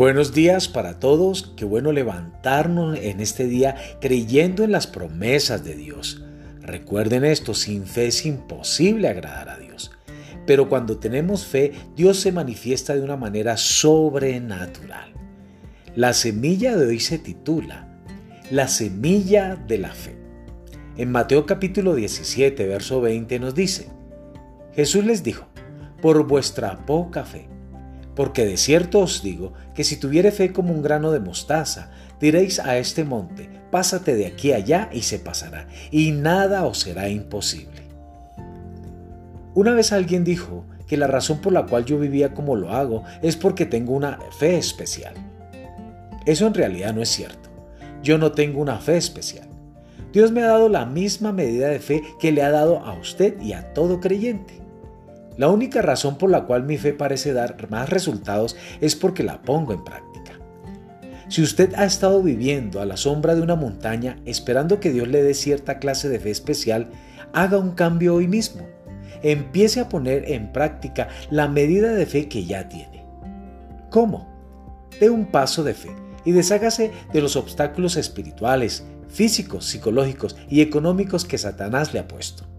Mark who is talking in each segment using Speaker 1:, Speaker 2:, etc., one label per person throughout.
Speaker 1: Buenos días para todos, qué bueno levantarnos en este día creyendo en las promesas de Dios. Recuerden esto, sin fe es imposible agradar a Dios. Pero cuando tenemos fe, Dios se manifiesta de una manera sobrenatural. La semilla de hoy se titula La semilla de la fe. En Mateo capítulo 17, verso 20 nos dice, Jesús les dijo, por vuestra poca fe porque de cierto os digo que si tuviere fe como un grano de mostaza, diréis a este monte, pásate de aquí allá y se pasará, y nada os será imposible. Una vez alguien dijo que la razón por la cual yo vivía como lo hago es porque tengo una fe especial. Eso en realidad no es cierto. Yo no tengo una fe especial. Dios me ha dado la misma medida de fe que le ha dado a usted y a todo creyente. La única razón por la cual mi fe parece dar más resultados es porque la pongo en práctica. Si usted ha estado viviendo a la sombra de una montaña esperando que Dios le dé cierta clase de fe especial, haga un cambio hoy mismo. Empiece a poner en práctica la medida de fe que ya tiene. ¿Cómo? Dé un paso de fe y deshágase de los obstáculos espirituales, físicos, psicológicos y económicos que Satanás le ha puesto.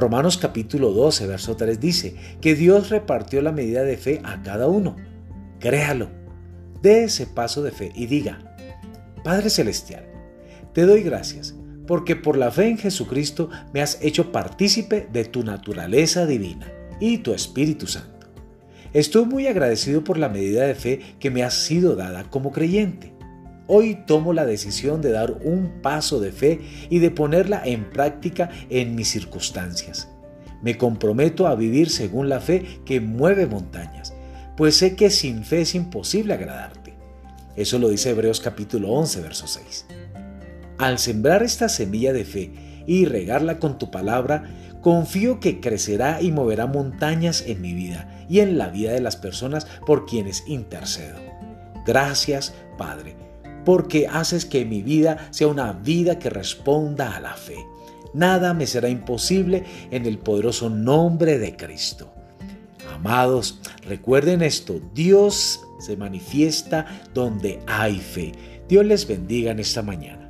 Speaker 1: Romanos capítulo 12, verso 3 dice que Dios repartió la medida de fe a cada uno. Créalo, dé ese paso de fe y diga, Padre Celestial, te doy gracias porque por la fe en Jesucristo me has hecho partícipe de tu naturaleza divina y tu Espíritu Santo. Estoy muy agradecido por la medida de fe que me ha sido dada como creyente. Hoy tomo la decisión de dar un paso de fe y de ponerla en práctica en mis circunstancias. Me comprometo a vivir según la fe que mueve montañas, pues sé que sin fe es imposible agradarte. Eso lo dice Hebreos capítulo 11, verso 6. Al sembrar esta semilla de fe y regarla con tu palabra, confío que crecerá y moverá montañas en mi vida y en la vida de las personas por quienes intercedo. Gracias, Padre porque haces que mi vida sea una vida que responda a la fe. Nada me será imposible en el poderoso nombre de Cristo. Amados, recuerden esto, Dios se manifiesta donde hay fe. Dios les bendiga en esta mañana.